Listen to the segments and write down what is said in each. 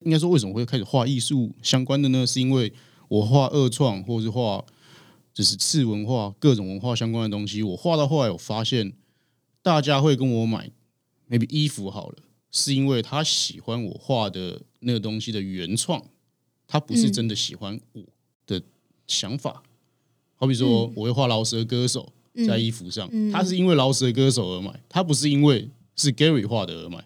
应该说为什么会开始画艺术相关的呢？是因为我画二创，或是画就是次文化、各种文化相关的东西。我画到后来，我发现大家会跟我买 maybe 衣服好了，是因为他喜欢我画的那个东西的原创，他不是真的喜欢我的想法。好比说，我会画饶舌歌手在衣服上，他是因为饶舌歌手而买，他不是因为是 Gary 画的而买。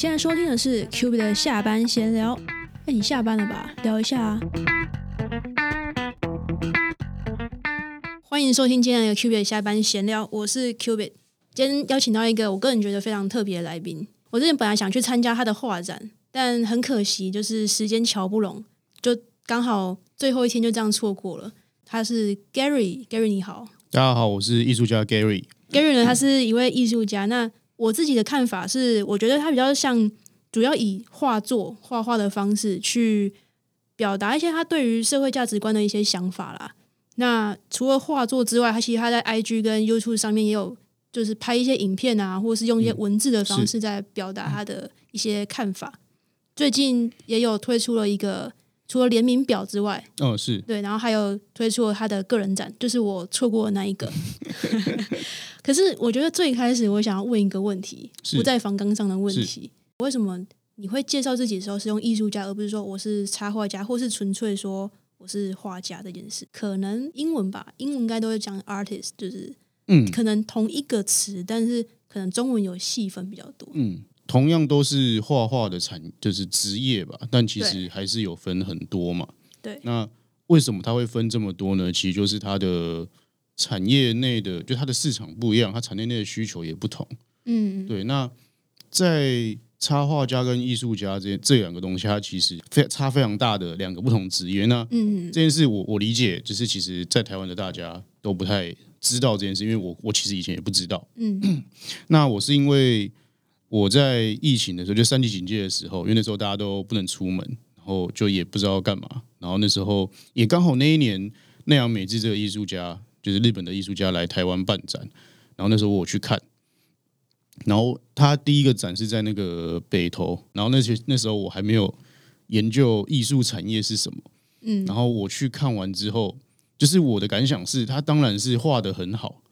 现在收听的是 Q B 的下班闲聊。哎，你下班了吧？聊一下啊。欢迎收听今天的 Q B 的下班闲聊，我是 Q B。今天邀请到一个我个人觉得非常特别的来宾。我之前本来想去参加他的画展，但很可惜，就是时间瞧不拢，就刚好最后一天就这样错过了。他是 Gary，Gary 你好。大家好，我是艺术家 Gary。Gary 呢，他是一位艺术家。那我自己的看法是，我觉得他比较像，主要以画作、画画的方式去表达一些他对于社会价值观的一些想法啦。那除了画作之外，他其实他在 IG 跟 YouTube 上面也有，就是拍一些影片啊，或者是用一些文字的方式在表达他的一些看法。最近也有推出了一个。除了联名表之外，哦，是对，然后还有推出了他的个人展，就是我错过的那一个。可是我觉得最开始我想要问一个问题，不在房纲上的问题：为什么你会介绍自己的时候是用艺术家，而不是说我是插画家，或是纯粹说我是画家这件事？可能英文吧，英文应该都会讲 artist，就是嗯，可能同一个词，但是可能中文有细分比较多，嗯。同样都是画画的产，就是职业吧，但其实还是有分很多嘛。对，那为什么它会分这么多呢？其实就是它的产业内的，就它的市场不一样，它产业内的需求也不同。嗯，对。那在插画家跟艺术家这这两个东西，它其实非差非常大的两个不同职业。那嗯，这件事我我理解，就是其实在台湾的大家都不太知道这件事，因为我我其实以前也不知道。嗯，那我是因为。我在疫情的时候，就三级警戒的时候，因为那时候大家都不能出门，然后就也不知道干嘛。然后那时候也刚好那一年，奈良美智这个艺术家，就是日本的艺术家来台湾办展。然后那时候我去看，然后他第一个展是在那个北投。然后那些那时候我还没有研究艺术产业是什么，嗯。然后我去看完之后，就是我的感想是，他当然是画的很好。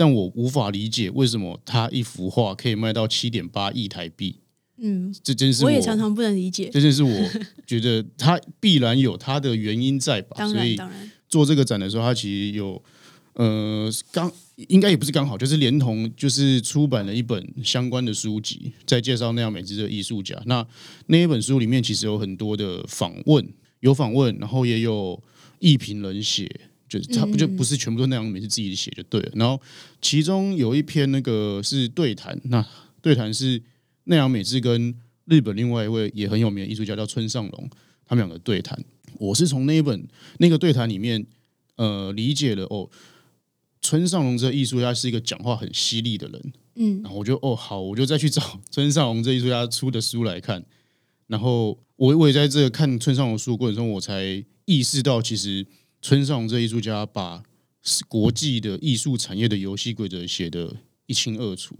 但我无法理解为什么他一幅画可以卖到七点八亿台币。嗯，这真是我也常常不能理解。这件事我觉得他必然有他的原因在吧？所以做这个展的时候，他其实有呃刚应该也不是刚好，就是连同就是出版了一本相关的书籍，在介绍那样美智的艺术家。那那一本书里面其实有很多的访问，有访问，然后也有艺评人写。就是他不就不是全部都那样，每次自己写就对了。然后其中有一篇那个是对谈，那对谈是奈良美智跟日本另外一位也很有名的艺术家叫村上隆，他们两个对谈。我是从那一本那个对谈里面，呃，理解了哦，村上隆这艺术家是一个讲话很犀利的人。嗯，然后我就哦好，我就再去找 村上隆这艺术家出的书来看。然后我我也在这个看村上隆书的过程中，我才意识到其实。村上这艺术家把国际的艺术产业的游戏规则写得一清二楚。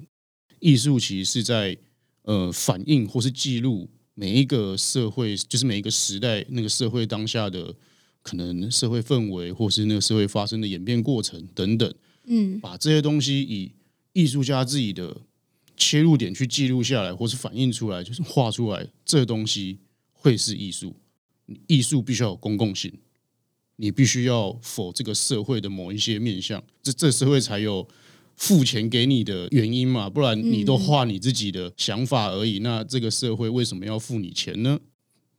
艺术其实是在呃反映或是记录每一个社会，就是每一个时代那个社会当下的可能社会氛围，或是那个社会发生的演变过程等等。嗯，把这些东西以艺术家自己的切入点去记录下来，或是反映出来，就是画出来，这东西会是艺术。艺术必须要有公共性。你必须要否这个社会的某一些面向，这这社会才有付钱给你的原因嘛？不然你都画你自己的想法而已，那这个社会为什么要付你钱呢？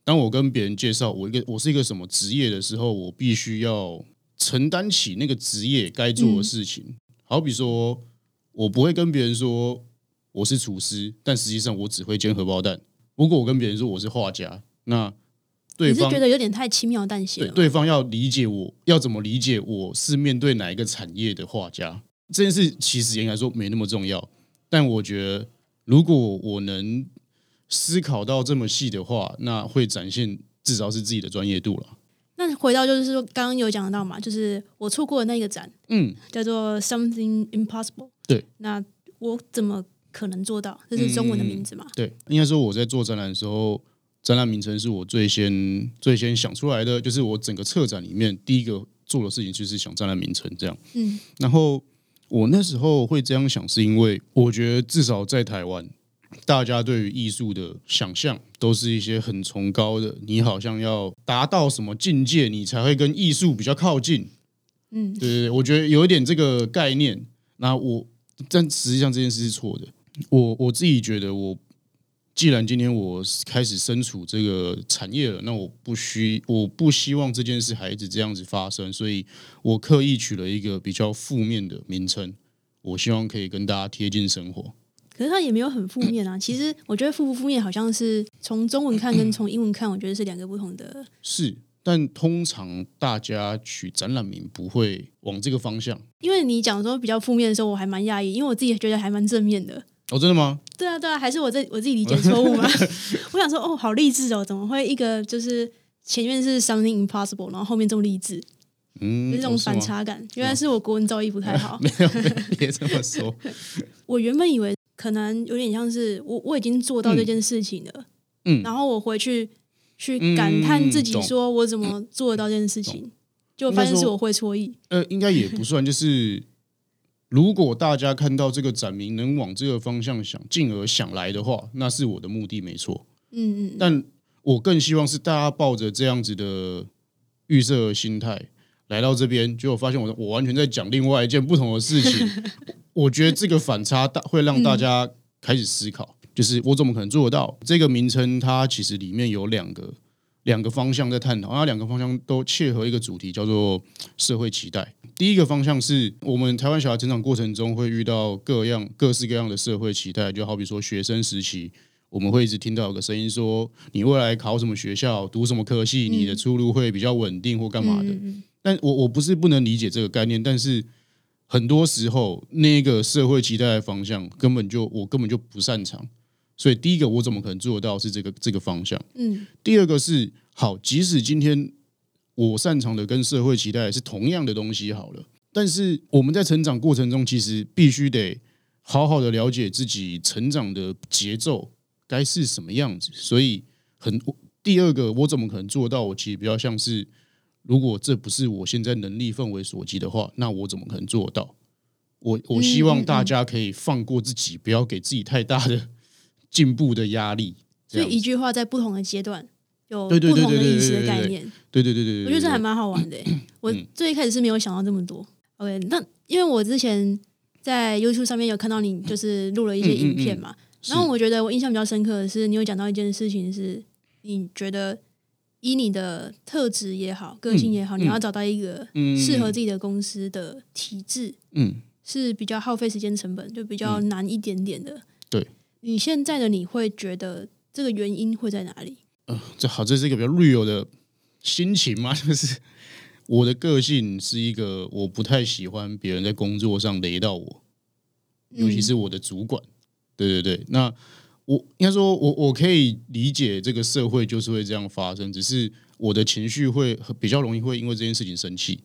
当我跟别人介绍我一个我是一个什么职业的时候，我必须要承担起那个职业该做的事情。好比说，我不会跟别人说我是厨师，但实际上我只会煎荷包蛋。如果我跟别人说我是画家，那你是觉得有点太轻描淡写了。对方要理解我，要怎么理解我是面对哪一个产业的画家这件事，其实应该说没那么重要。但我觉得，如果我能思考到这么细的话，那会展现至少是自己的专业度了。那回到就是说，刚刚有讲到嘛，就是我错过的那个展，嗯，叫做 Something Impossible。对，那我怎么可能做到，这是中文的名字嘛？对，应该说我在做展览的时候，展览名称是我最先最先想出来的，就是我整个策展里面第一个做的事情就是想展览名称这样。嗯，然后我那时候会这样想，是因为我觉得至少在台湾，大家对于艺术的想象都是一些很崇高的，你好像要达到什么境界，你才会跟艺术比较靠近。嗯对对对，我觉得有一点这个概念。那我，但实际上这件事是错的。我我自己觉得，我既然今天我开始身处这个产业了，那我不需我不希望这件事还一直这样子发生，所以我刻意取了一个比较负面的名称。我希望可以跟大家贴近生活。可是它也没有很负面啊。其实我觉得负不负面好像是从中文看跟从英文看，我觉得是两个不同的。是，但通常大家取展览名不会往这个方向。因为你讲说比较负面的时候，我还蛮讶异，因为我自己觉得还蛮正面的。哦，真的吗？对啊，对啊，还是我这我自己理解错误吗？我想说，哦，好励志哦，怎么会一个就是前面是 something impossible，然后后面这么励志，嗯，有这种反差感。原来是我国文造诣不太好。没有，没有别这么说。我原本以为可能有点像是我我已经做到这件事情了，嗯然后我回去去感叹自己，说我怎么做得到这件事情，结果发现是我会错意。呃，应该也不算，就是如果大家看到这个展名能往这个方向想，进而想来的话，那是我的目的没错。嗯嗯，但我更希望是大家抱着这样子的预设心态来到这边，结果发现我我完全在讲另外一件不同的事情。我觉得这个反差大会让大家开始思考，就是我怎么可能做得到？这个名称它其实里面有两个两个方向在探讨，那两个方向都切合一个主题，叫做社会期待。第一个方向是我们台湾小孩成长过程中会遇到各样各式各样的社会期待，就好比说学生时期，我们会一直听到有个声音说，你未来考什么学校、读什么科系，你的出路会比较稳定或干嘛的。但我我不是不能理解这个概念，但是很多时候那个社会期待的方向根本就我根本就不擅长，所以第一个我怎么可能做得到是这个这个方向？嗯第二个是好，即使今天我擅长的跟社会期待是同样的东西好了，但是我们在成长过程中，其实必须得好好的了解自己成长的节奏该是什么样子。所以很第二个，我怎么可能做到？我其实比较像是，如果这不是我现在能力范围所及的话，那我怎么可能做到？我我希望大家可以放过自己，不要给自己太大的进步的压力。所以一句话在不同的阶段有不同的意思的概念。对对对对对，我觉得这还蛮好玩的欸。我嗯最一开始是没有想到这么多。OK，那因为我之前在 YouTube 上面有看到你就是录了一些影片嘛，是然后我觉得我印象比较深刻的是，你有讲到一件事情是，你觉得以你的特质也好，个性也好，嗯你要找到一个嗯适合自己的公司的体制，嗯是比较耗费时间成本，就比较难一点点的。对，你现在的你会觉得这个原因会在哪里？这好，这是一个比较 real 的心情嘛，就是我的个性是一个我不太喜欢别人在工作上雷到我，尤其是我的主管。对对对，那我应该说我我可以理解这个社会就是会这样发生，只是我的情绪会比较容易会因为这件事情生气。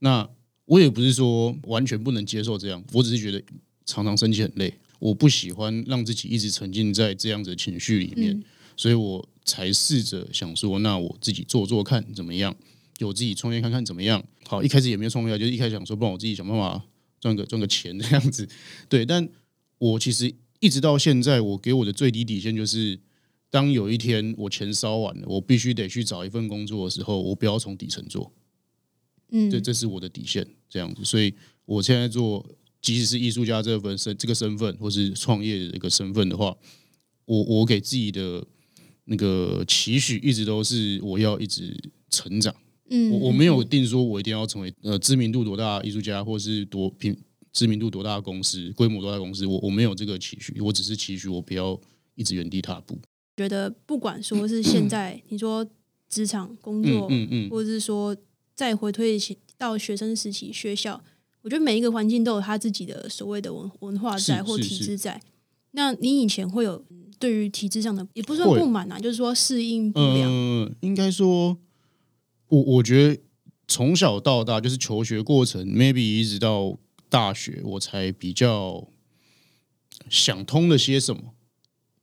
那我也不是说完全不能接受这样，我只是觉得常常生气很累，我不喜欢让自己一直沉浸在这样子的情绪里面。嗯所以我才试着想说，那我自己做做看怎么样，有自己创业看看怎么样。好，一开始也没有创业，就是一开始想说，帮我自己想办法赚个赚个钱这样子。对，但我其实一直到现在，我给我的最低底线就是，当有一天我钱烧完了，我必须得去找一份工作的时候，我不要从底层做。嗯，这这是我的底线，这样子。所以我现在做，即使是艺术家这份身这个身份，或是创业的这个身份的话，我我给自己的那个期许一直都是我要一直成长。嗯，我我没有定说我一定要成为呃知名度多大的艺术家，或是多品知名度多大的公司，规模多大的公司，我我没有这个期许，我只是期许我不要一直原地踏步。觉得不管说是现在 你说职场工作，嗯嗯嗯，或者是说再回推起到学生时期学校，我觉得每一个环境都有他自己的所谓的文文化在或是是是体制在。那你以前会有嗯对于体制上的也不算会不满啊，就是说适应不良。嗯，应该说，我我觉得从小到大就是求学过程，maybe 一直到大学，我才比较想通了些什么。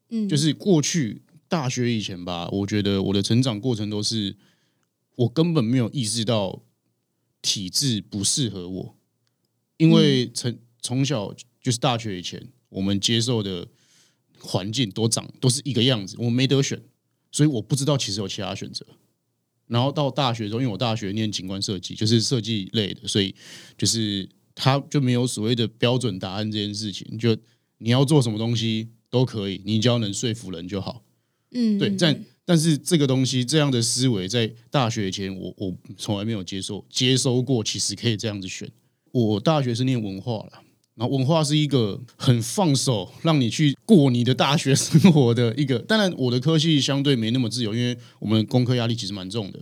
嗯，就是过去大学以前吧，我觉得我的成长过程都是我根本没有意识到体制不适合我，因为从从小就是大学以前，我们接受的环境都长都是一个样子，我没得选，所以我不知道其实有其他选择。然后到大学中，因为我大学念景观设计，就是设计类的，所以就是他就没有所谓的标准答案这件事情，就你要做什么东西都可以，你只要能说服人就好。嗯，对，嗯但但是这个东西这样的思维，在大学以前我我从来没有接受接收过，其实可以这样子选。我大学是念文化了，然后文化是一个很放手让你去过你的大学生活的一个。当然，我的科系相对没那么自由，因为我们功课压力其实蛮重的。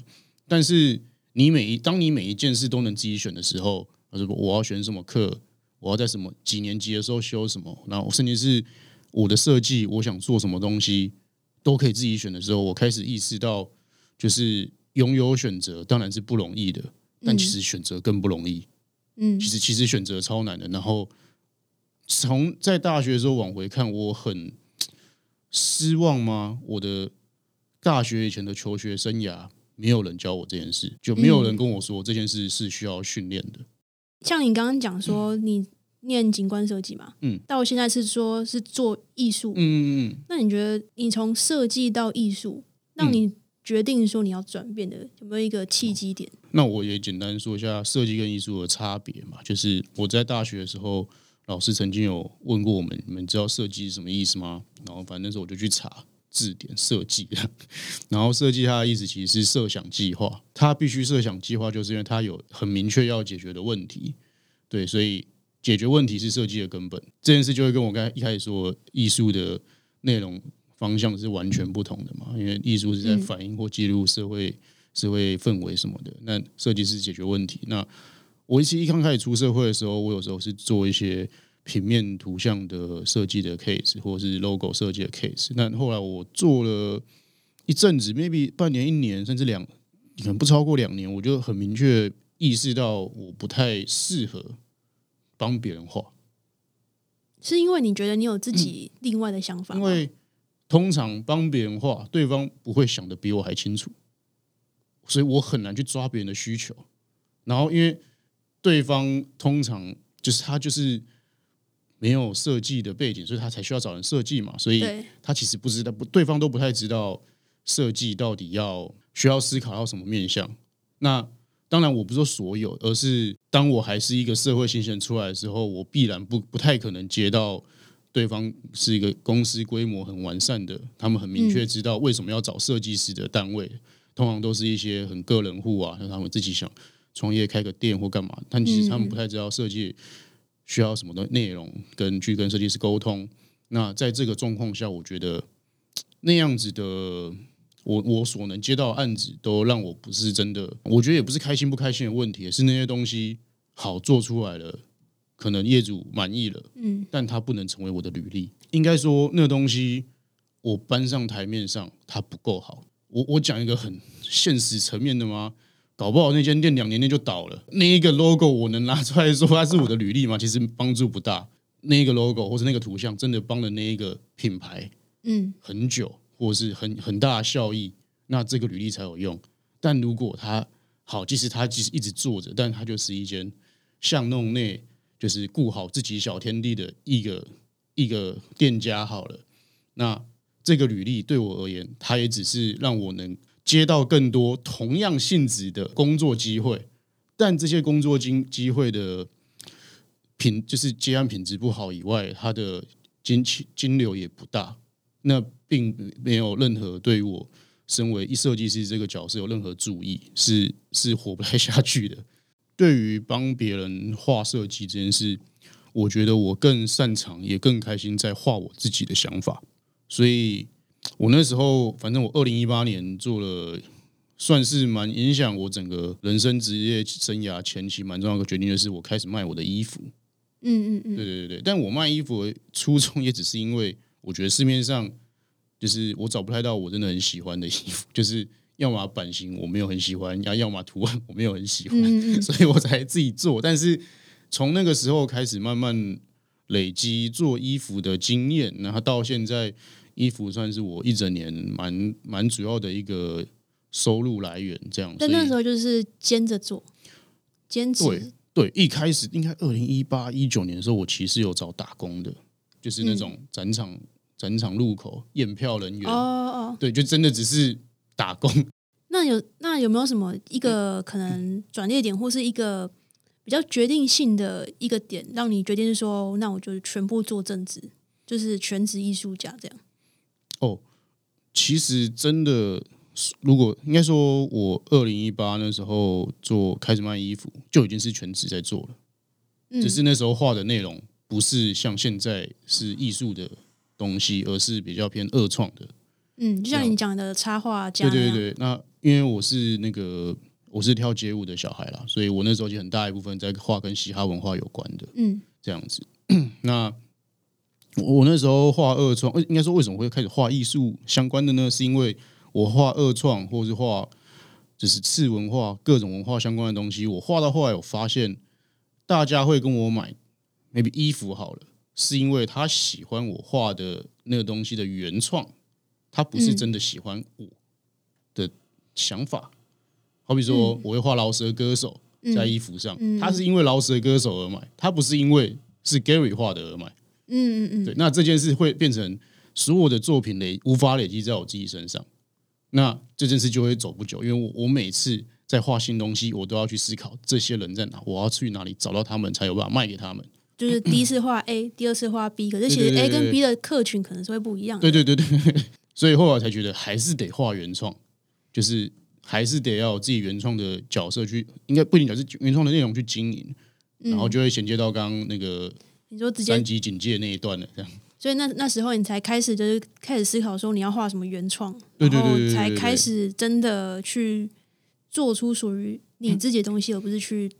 但是你每一当你每一件事都能自己选的时候，就是我要选什么课，我要在什么几年级的时候修什么，然后甚至是我的设计，我想做什么东西，都可以自己选的时候，我开始意识到，就是拥有选择当然是不容易的，但其实选择更不容易。嗯其实其实选择超难的。然后从在大学的时候往回看，我很失望吗？我的大学以前的求学生涯，没有人教我这件事，就没有人跟我说这件事是需要训练的。像你刚刚讲说你念景观设计嘛，嗯，到现在是说是做艺术，嗯嗯嗯。那你觉得你从设计到艺术，让嗯你决定说你要转变的有没有一个契机点？那我也简单说一下设计跟艺术的差别嘛。就是我在大学的时候，老师曾经有问过我们，你们知道设计是什么意思吗？然后反正那时候我就去查字典设计，然后设计它的意思其实是设想计划，它必须设想计划，就是因为它有很明确要解决的问题。对，所以解决问题是设计的根本。这件事就会跟我刚才一开始说艺术的内容方向是完全不同的嘛，因为艺术是在嗯反映或记录社会。社会氛围什么的。那设计师解决问题。那我其实一刚开始出社会的时候，我有时候是做一些平面图像的设计的 case，或者是 logo 设计的 case。那后来我做了一阵子，maybe 半年、一年，甚至两，可能不超过两年，我就很明确意识到我不太适合帮别人画。是因为你觉得你有自己另外的想法因为通常帮别人画，对方不会想的比我还清楚，所以我很难去抓别人的需求。然后，因为对方通常就是他就是没有设计的背景，所以他才需要找人设计嘛。所以，他其实不知道，不对方都不太知道设计到底要需要思考到什么面向。那当然，我不是说所有，而是当我还是一个社会新鲜出来的时候，我必然不不太可能接到对方是一个公司规模很完善的，他们很明确知道为什么要找设计师的单位，通常都是一些很个人户啊，像他们自己想创业开个店或干嘛，但其实他们不太知道设计需要什么的内容，跟去跟设计师沟通。那在这个状况下，我觉得那样子的我我所能接到的案子，都让我不是真的，我觉得也不是开心不开心的问题，是那些东西好做出来了，可能业主满意了，嗯，但它不能成为我的履历。应该说，那个东西我搬上台面上，它不够好。我我讲一个很现实层面的吗？搞不好那间店两年内就倒了。那一个 logo 我能拿出来说它是我的履历吗？其实帮助不大。那一个 logo 或者那个图像真的帮了那一个品牌嗯，很久，或者是很很大的效益，那这个履历才有用。但如果他好，即使他即使一直做着，但他就是一间巷弄内就是顾好自己小天地的一个一个店家好了。那这个履历对我而言，它也只是让我能接到更多同样性质的工作机会，但这些工作机机会的品就是接案品质不好以外，它的金钱金流也不大。那并没有任何对我身为一设计师这个角色有任何注意，是是活不太下去的。对于帮别人画设计这件事，我觉得我更擅长，也更开心在画我自己的想法。所以我那时候，反正我二零一八年做了，算是蛮影响我整个人生职业生涯前期蛮重要的决定，就是我开始卖我的衣服。嗯嗯嗯，对对对对，但我卖衣服的初衷也只是因为我觉得市面上就是我找不太到我真的很喜欢的衣服，就是要么版型我没有很喜欢，要要么图案我没有很喜欢，所以我才自己做。但是从那个时候开始，慢慢累积做衣服的经验，然后到现在衣服算是我一整年蛮蛮主要的一个收入来源。这样，但那时候就是兼着做，兼职。对对，一开始应该二零一八一九年的时候，我其实有找打工的，就是那种展场展场入口验票人员。哦哦，对，就真的只是打工。那有那有没有什么一个可能转捩点，或是一个比较决定性的一个点，让你决定说，那我就全部做正职，就是全职艺术家这样？哦，其实真的，如果应该说，我二零一八那时候做开始卖衣服，就已经是全职在做了。嗯只是那时候画的内容不是像现在是艺术的东西，而是比较偏二创的。嗯，就像你讲的插画家对对对，那因为我是那个我是跳街舞的小孩啦，所以我那时候就很大一部分在画跟嘻哈文化有关的嗯这样子。那我我那时候画二创，呃应该说为什么会开始画艺术相关的呢？是因为我画二创或是画就是次文化各种文化相关的东西，我画到后来我发现大家会跟我买 maybe 衣服好了，是因为他喜欢我画的那个东西的原创，他不是真的喜欢我的想法。好比说，我会画饶舌歌手在衣服上，他是因为饶舌歌手而买，他不是因为是 Gary 画的而买。嗯嗯嗯，对，那这件事会变成所有的作品累无法累积在我自己身上，那这件事就会走不久，因为我我每次在画新东西，我都要去思考这些人在哪，我要去哪里找到他们，才有办法卖给他们。就是第一次画 A，第二次画 B，可是其实 A 跟 B 的客群可能是会不一样的。对对对对，所以后来才觉得还是得画原创，就是还是得要有自己原创的角色去，应该不仅仅是原创的内容去经营，然后就会衔接到刚刚那个你说直接三级警戒那一段了，这样。所以那那时候你才开始就是开始思考说你要画什么原创，对对对然后对才开始真的去做出属于你自己的东西，而不是去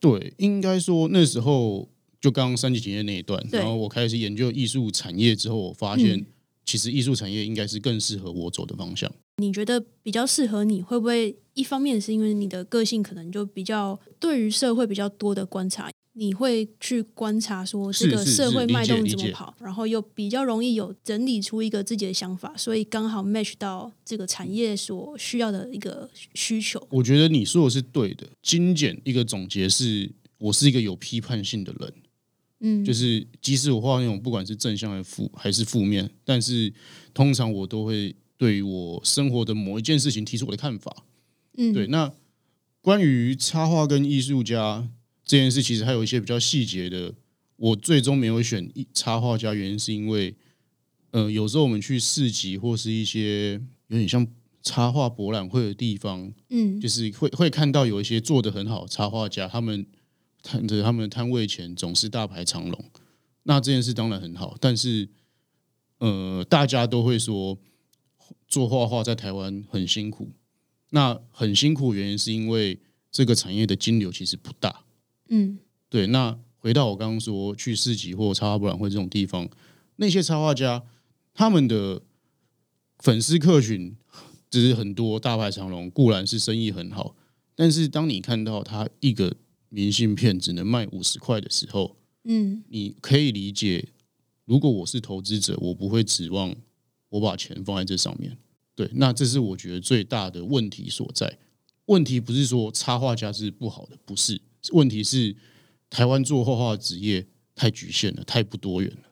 对，应该说那时候就刚刚三级警戒那一段，对然后我开始研究艺术产业之后，我发现嗯其实艺术产业应该是更适合我走的方向。你觉得比较适合你，会不会一方面是因为你的个性可能就比较对于社会比较多的观察，你会去观察说这个社会脉动怎么跑，然后又比较容易有整理出一个自己的想法，所以刚好 match 到这个产业所需要的一个需求。我觉得你说的是对的。精简一个总结是，我是一个有批判性的人，嗯，就是即使我画那种不管是正向还是负还是负面，但是通常我都会对于我生活的某一件事情提出我的看法。嗯对，那关于插画跟艺术家这件事，其实还有一些比较细节的。我最终没有选艺插画家，原因是因为，呃，有时候我们去市集或是一些有点像插画博览会的地方，嗯就是会会看到有一些做的很好的插画家，他们摊着他们的摊位前总是大排长龙。那这件事当然很好，但是呃，大家都会说做画画在台湾很辛苦。那很辛苦，原因是因为这个产业的金流其实不大。嗯对，那回到我刚刚说去市集或插画博览会这种地方，那些插画家他们的粉丝客群只是很多，大排长龙，固然是生意很好，但是当你看到他一个明信片只能卖五十块的时候，嗯你可以理解，如果我是投资者，我不会指望我把钱放在这上面。对，那这是我觉得最大的问题所在。问题不是说插画家是不好的，不是，问题是台湾做画画的职业太局限了，太不多元了。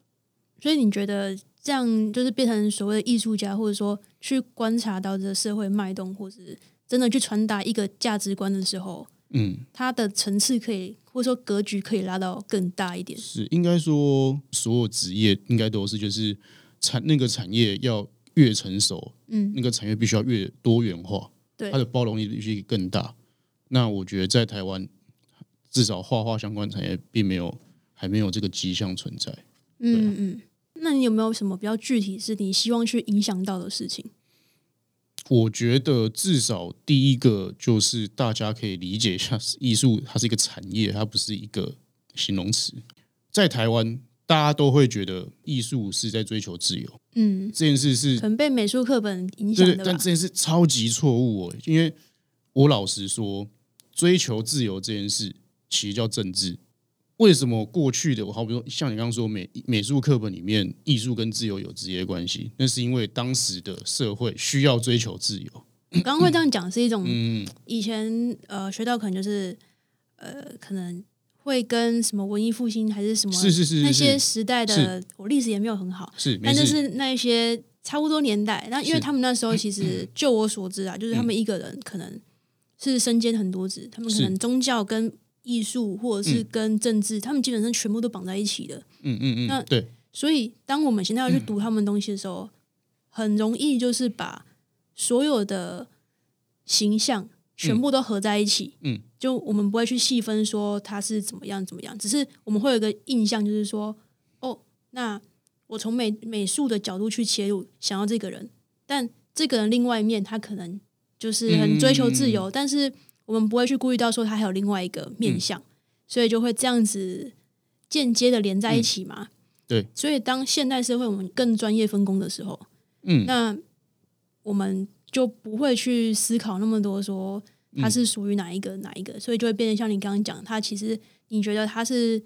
所以你觉得这样就是变成所谓的艺术家，或者说去观察到这个社会脉动，或是真的去传达一个价值观的时候，嗯，它的层次可以或者说格局可以拉到更大一点。是应该说所有职业应该都是，就是产那个产业要越成熟，嗯，那个产业必须要越多元化，对它的包容力必须更大。那我觉得在台湾，至少画画相关产业并没有还没有这个迹象存在。嗯嗯。那你有没有什么比较具体是你希望去影响到的事情？我觉得至少第一个就是大家可以理解一下，艺术它是一个产业，它不是一个形容词。在台湾，大家都会觉得艺术是在追求自由，嗯，这件事是可能被美术课本影响的吧但这。件事超级错误哦。因为我老实说，追求自由这件事其实叫政治，为什么过去的我好比说像你刚刚说美美术课本里面艺术跟自由有直接关系，那是因为当时的社会需要追求自由。我刚刚会这样讲是一种嗯。以前呃学到可能就是呃可能会跟什么文艺复兴还是什么是是是是那些时代的我历史也没有很好，是，没但就，是那一些差不多年代，那因为他们那时候其实 就我所知啊，就是他们一个人可能是身兼很多职，他们可能宗教跟艺术或者是跟政治，他们基本上全部都绑在一起的。嗯嗯嗯那嗯，对，所以当我们现在要去读他们东西的时候，很容易就是把所有的形象全部都合在一起。嗯，就我们不会去细分说他是怎么样怎么样，只是我们会有一个印象，就是说，哦，那我从美美术的角度去切入，想要这个人，但这个人另外一面他可能就是很追求自由，但是我们不会去顾虑到说他还有另外一个面向，所以就会这样子间接的连在一起嘛。对，所以当现代社会我们更专业分工的时候，嗯。那我们就不会去思考那么多，说它是属于哪一个、哪一个，所以就会变得像你刚刚讲，它其实你觉得它是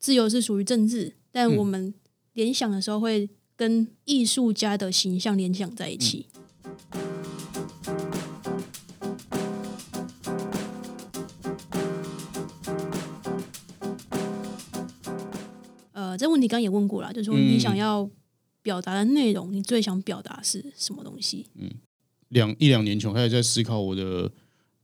自由是属于政治，但我们联想的时候会跟艺术家的形象联想在一起。呃，这问题刚刚也问过了，就是说你想要表达的内容，你最想表达是什么东西？嗯两一两年前我开始在思考我的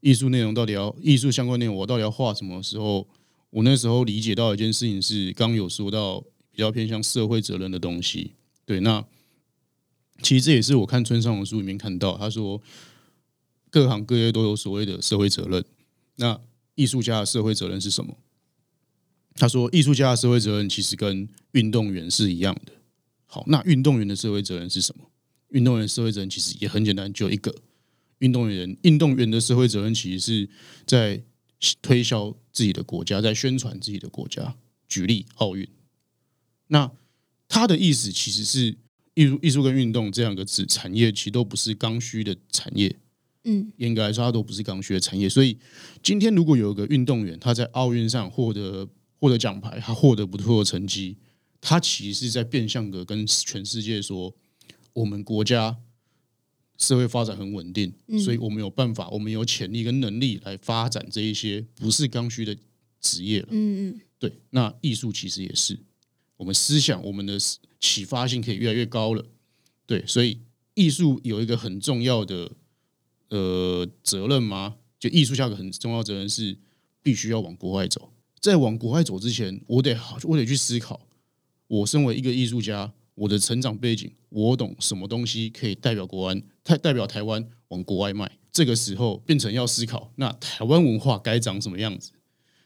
艺术内容到底要艺术相关内容，我到底要画什么时候，我那时候理解到一件事情是，刚刚有说到比较偏向社会责任的东西。对，那其实这也是我看村上的书里面看到，他说各行各业都有所谓的社会责任。那艺术家的社会责任是什么？他说，艺术家的社会责任其实跟运动员是一样的。好，那运动员的社会责任是什么？运动员社会责任其实也很简单，就一个运动员运动员的社会责任其实是在推销自己的国家，在宣传自己的国家。举例奥运，那他的意思其实是艺术、艺术跟运动这两个子产业其实都不是刚需的产业。嗯，严格来说，它都不是刚需的产业。所以今天如果有一个运动员他在奥运上获得获得奖牌，他获得不错的成绩，他其实是在变相的跟全世界说，我们国家社会发展很稳定，所以我们有办法，我们有潜力跟能力来发展这一些不是刚需的职业了。嗯嗯，对，那艺术其实也是，我们思想我们的启发性可以越来越高了。对，所以艺术有一个很重要的呃责任吗？就艺术家有个很重要责任是必须要往国外走。在往国外走之前，我得，我得去思考，我身为一个艺术家，我的成长背景，我懂什么东西可以代表国安，代代表台湾往国外卖。这个时候变成要思考，那台湾文化该长什么样子？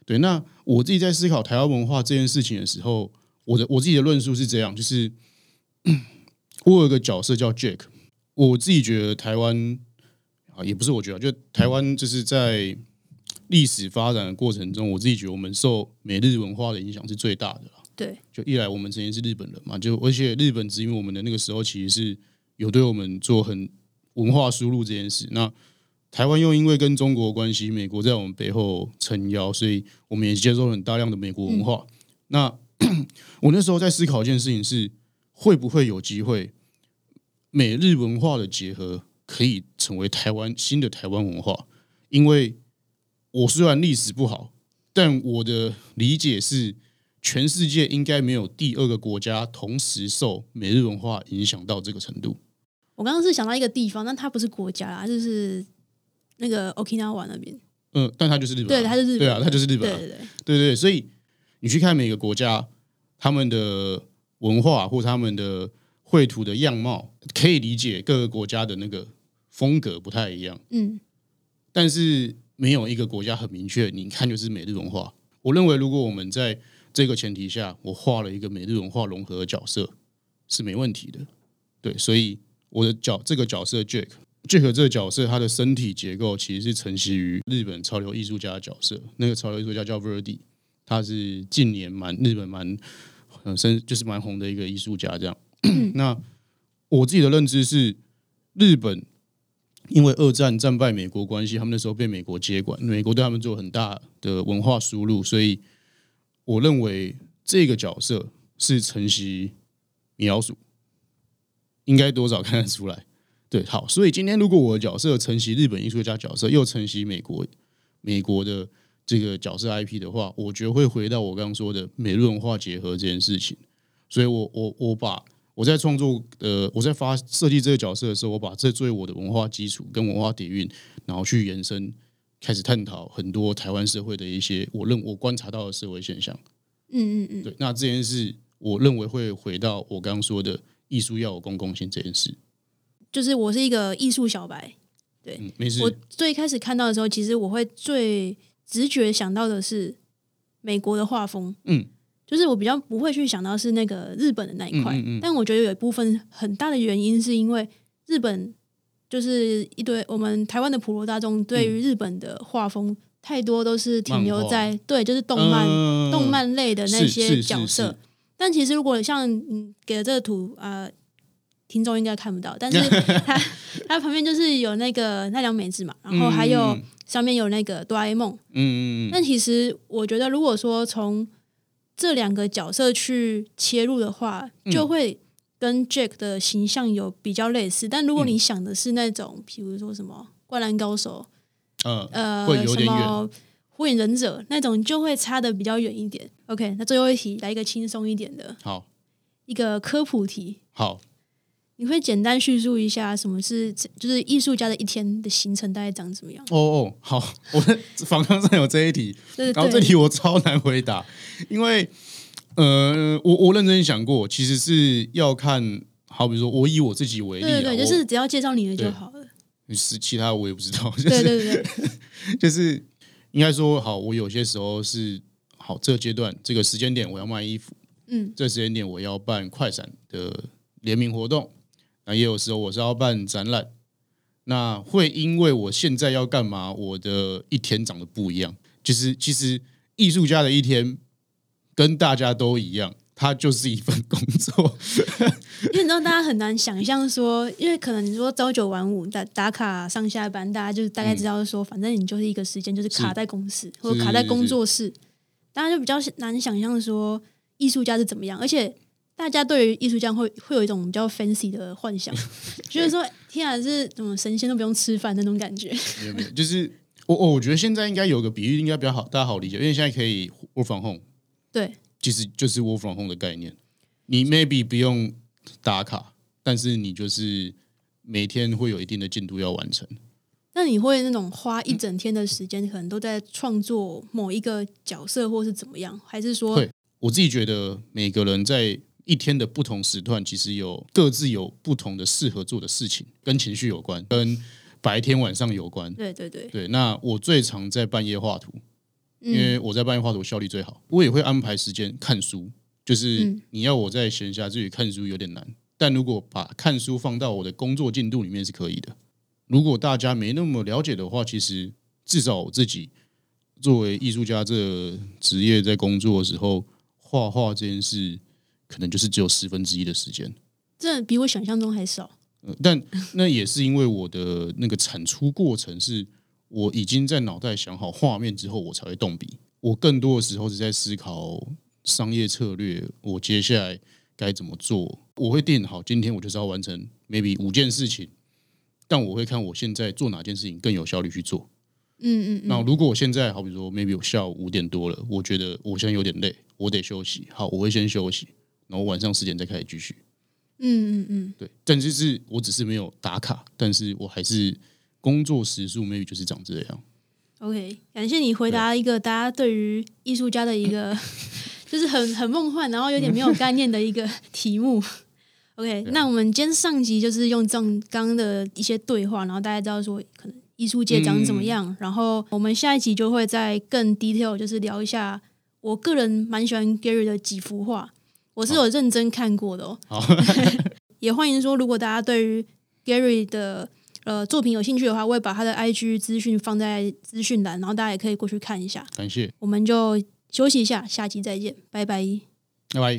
对，那我自己在思考台湾文化这件事情的时候，我的我自己的论述是这样，就是 我有一个角色叫 Jack，我自己觉得台湾啊，也不是我觉得，就台湾就是在历史发展的过程中，我自己觉得我们受美日文化的影响是最大的啦。对，就一来我们曾经是日本人嘛，就而且日本殖民我们的那个时候，其实是有对我们做很文化输入这件事。那台湾又因为跟中国关系，美国在我们背后撑腰，所以我们也接受很大量的美国文化。那 我那时候在思考一件事情是，会不会有机会美日文化的结合可以成为台湾新的台湾文化？因为我虽然历史不好，但我的理解是，全世界应该没有第二个国家同时受美日文化影响到这个程度。我刚刚是想到一个地方，但它不是国家啦，就是那个 Okinawa 那边。嗯，但它就是日本啊、对，它是日本。对啊，它就是日本、啊。对对对，对对，所以你去看每个国家，他们的文化或他们的绘图的样貌，可以理解各个国家的那个风格不太一样，嗯但是没有一个国家很明确，你看就是美日文化。我认为，如果我们在这个前提下，我画了一个美日文化融合的角色是没问题的。对，所以我的角这个角色 Jack。Jack 这个角色，他的身体结构其实是承袭于日本潮流艺术家的角色。那个潮流艺术家叫 Verdi，他是近年蛮日本蛮呃生就是蛮红的一个艺术家。这样，那我自己的认知是，日本因为二战战败美国关系，他们那时候被美国接管，美国对他们做很大的文化输入，所以我认为这个角色是承袭米老鼠，应该多少看得出来。对，好，所以今天如果我的角色承袭日本艺术家角色，又承袭美国美国的这个角色 IP 的话，我觉得会回到我刚刚说的美日文化结合这件事情。所以我我我把我在创作呃我在发设计这个角色的时候，我把这作为我的文化基础跟文化底蕴，然后去延伸开始探讨很多台湾社会的一些我认我观察到的社会现象。嗯嗯嗯，对，那这件事我认为会回到我刚刚说的艺术要有公共性这件事。就是我是一个艺术小白，嗯，没事。我，最开始看到的时候，其实我会最直觉想到的是美国的画风，嗯，就是我比较不会去想到是那个日本的那一块，嗯嗯嗯。但我觉得有一部分很大的原因是因为日本就是一堆我们台湾的普罗大众对于日本的画风太多都是停留在对就是动漫、嗯动漫类的那些角色，但其实如果像你给的这个图啊。呃听众应该看不到，但是 它它旁边就是有那个奈良美智嘛，然后还有嗯。上面有那个哆啦 A 梦。嗯嗯嗯。但其实我觉得，如果说从这两个角色去切入的话，嗯就会跟 Jack 的形象有比较类似。但如果你想的是那种，比如说什么《灌篮高手》呃什么《火影忍者》那种，就会差的比较远一点。OK，那最后一题来一个轻松一点的好一个科普题。好，你会简单叙述一下什么是就是艺术家的一天的行程大概长怎么样？哦哦好，我的访纲上有这一题，然后这对题我超难回答，因为呃，我我认真想过，其实是要看，好比说我以我自己为例啊，对对对，就是只要介绍你的就好了。你是其他我也不知道，就对是对对对，就是应该说好，我有些时候是好这个阶段这个时间点我要卖衣服，嗯这个时间点我要办快闪的联名活动，那也有时候我是要办展览，那会因为我现在要干嘛，我的一天长得不一样。就是其实艺术家的一天跟大家都一样，它就是一份工作。因为你知道大家很难想象说，因为可能你说朝九晚五打打卡上下班，大家就是大概知道说，反正你就是一个时间就是卡在公司或者卡在工作室，大家就比较难想象说艺术家是怎么样，而且。大家对于艺术家会会有一种比较 fancy 的幻想，就是说，天啊，是怎么神仙都不用吃饭那种感觉。没有没有，就是我我我觉得现在应该有个比喻，应该比较好，大家好理解，因为现在可以 work from home，对，其实就是 work from home 的概念。你 maybe 不用打卡，但是你就是每天会有一定的进度要完成。那你会那种花一整天的时间，可能都在创作某一个角色，或是怎么样？还是说会，我自己觉得每个人在一天的不同时段，其实有各自有不同的适合做的事情，跟情绪有关，跟白天晚上有关。对对对，对，那我最常在半夜画图，因嗯为我在半夜画图效率最好。我也会安排时间看书，就是嗯你要我在闲暇之余看书有点难，但如果把看书放到我的工作进度里面是可以的。如果大家没那么了解的话，其实至少我自己作为艺术家这职业在工作的时候，画画这件事可能就是只有十分之一的时间。这比我想象中还少。呃但 那也是因为我的那个产出过程是，我已经在脑袋想好画面之后，我才会动笔。我更多的时候是在思考商业策略，我接下来该怎么做。我会定好，今天我就是要完成 maybe 五件事情，但我会看我现在做哪件事情更有效率去做。嗯嗯嗯，那如果我现在好比说 maybe 我下午五点多了，我觉得我现在有点累，我得休息。好，我会先休息，然后晚上十点再开始继续。嗯嗯嗯，对，但就是我只是没有打卡，但是我还是工作时数 maybe 就是长这样。OK，感谢你回答一个大家对于艺术家的一个 就是很很梦幻，然后有点没有 概念的一个题目。OK，那我们今天上集就是用这样刚刚的一些对话，然后大家知道说可能艺术界长怎么样，然后我们下一集就会再更 detail，就是聊一下我个人蛮喜欢 Gary 的几幅画，我是有认真看过的哦，也欢迎说，如果大家对于 Gary 的呃作品有兴趣的话，我会把他的 I G 资讯放在资讯栏，然后大家也可以过去看一下。感谢，我们就休息一下，下期再见，拜拜，拜拜。